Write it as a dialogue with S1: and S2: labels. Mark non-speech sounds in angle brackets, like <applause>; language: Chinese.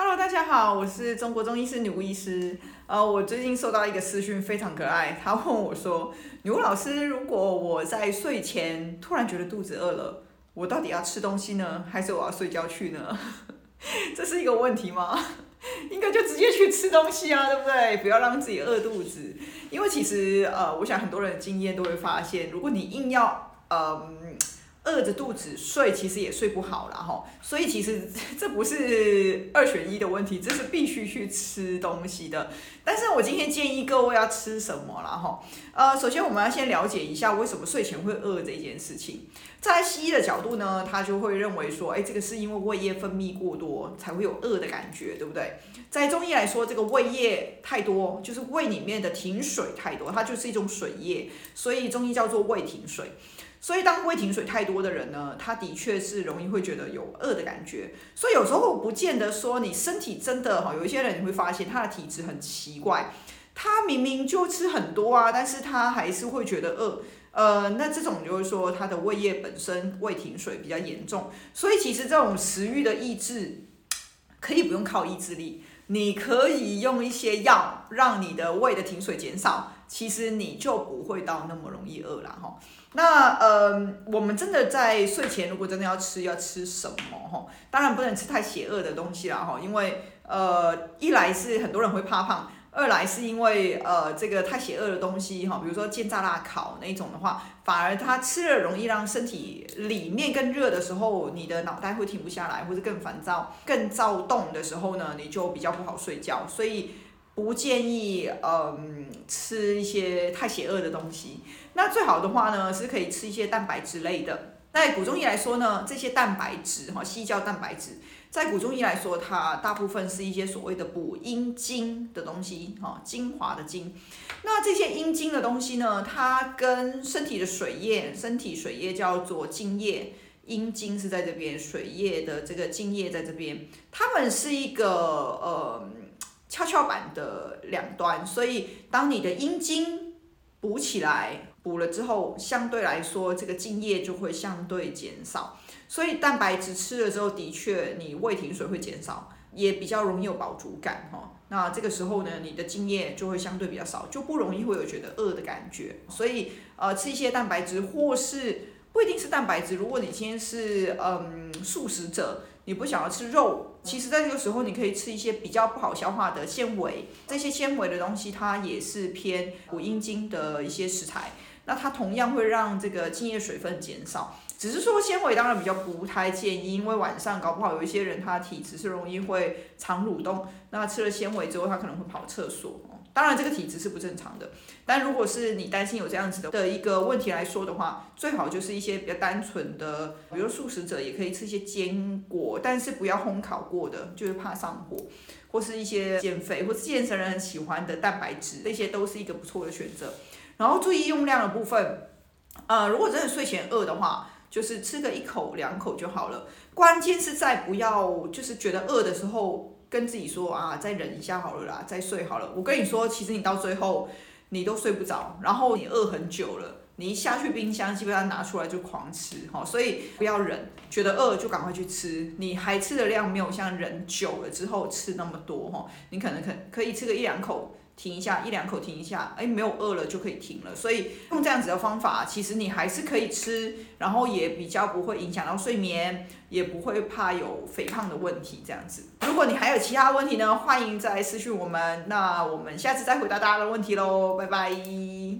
S1: Hello，大家好，我是中国中医师女巫医师。呃，我最近收到一个私讯，非常可爱。他问我说：“女巫老师，如果我在睡前突然觉得肚子饿了，我到底要吃东西呢，还是我要睡觉去呢？” <laughs> 这是一个问题吗？<laughs> 应该就直接去吃东西啊，对不对？不要让自己饿肚子。因为其实呃，我想很多人的经验都会发现，如果你硬要呃。饿着肚子睡，其实也睡不好了哈，所以其实 <laughs> 这不是二选一的问题，这是必须去吃东西的。但是我今天建议各位要吃什么了哈？呃，首先我们要先了解一下为什么睡前会饿这件事情。在西医的角度呢，他就会认为说，哎，这个是因为胃液分泌过多才会有饿的感觉，对不对？在中医来说，这个胃液太多，就是胃里面的停水太多，它就是一种水液，所以中医叫做胃停水。所以，当胃停水太多的人呢，他的确是容易会觉得有饿的感觉。所以有时候不见得说你身体真的哈，有一些人你会发现他的体质很奇怪，他明明就吃很多啊，但是他还是会觉得饿。呃，那这种就是说他的胃液本身胃停水比较严重。所以其实这种食欲的抑制可以不用靠意志力，你可以用一些药让你的胃的停水减少。其实你就不会到那么容易饿了哈。那呃，我们真的在睡前如果真的要吃，要吃什么哈？当然不能吃太邪恶的东西了哈，因为呃，一来是很多人会怕胖，二来是因为呃，这个太邪恶的东西哈，比如说煎炸辣烤那种的话，反而它吃了容易让身体里面更热的时候，你的脑袋会停不下来，或者更烦躁、更躁动的时候呢，你就比较不好睡觉，所以。不建议嗯吃一些太邪恶的东西。那最好的话呢，是可以吃一些蛋白质类的。在古中医来说呢，这些蛋白质哈，西医叫蛋白质，在古中医来说，它大部分是一些所谓的补阴精的东西哈，精华的精。那这些阴精的东西呢，它跟身体的水液，身体水液叫做精液，阴精是在这边，水液的这个精液在这边，它们是一个呃。跷跷板的两端，所以当你的阴精补起来，补了之后，相对来说这个津液就会相对减少。所以蛋白质吃了之后，的确你胃停水会减少，也比较容易有饱足感哈。那这个时候呢，你的津液就会相对比较少，就不容易会有觉得饿的感觉。所以呃，吃一些蛋白质，或是不一定是蛋白质，如果你今天是嗯素食者。你不想要吃肉，其实在这个时候你可以吃一些比较不好消化的纤维，这些纤维的东西它也是偏补阴精的一些食材，那它同样会让这个精液水分减少。只是说纤维当然比较不太建议，因为晚上搞不好有一些人他体质是容易会肠蠕动，那吃了纤维之后他可能会跑厕所。当然，这个体质是不正常的。但如果是你担心有这样子的的一个问题来说的话，最好就是一些比较单纯的，比如素食者也可以吃一些坚果，但是不要烘烤过的，就是怕上火，或是一些减肥或是健身人很喜欢的蛋白质，这些都是一个不错的选择。然后注意用量的部分，呃，如果真的睡前饿的话，就是吃个一口两口就好了。关键是在不要就是觉得饿的时候。跟自己说啊，再忍一下好了啦，再睡好了。我跟你说，其实你到最后你都睡不着，然后你饿很久了，你一下去冰箱，基本上拿出来就狂吃哈。所以不要忍，觉得饿就赶快去吃。你还吃的量没有像忍久了之后吃那么多哈，你可能可可以吃个一两口。停一下，一两口停一下，哎，没有饿了就可以停了。所以用这样子的方法，其实你还是可以吃，然后也比较不会影响到睡眠，也不会怕有肥胖的问题。这样子，如果你还有其他问题呢，欢迎再私讯我们。那我们下次再回答大家的问题喽，拜拜。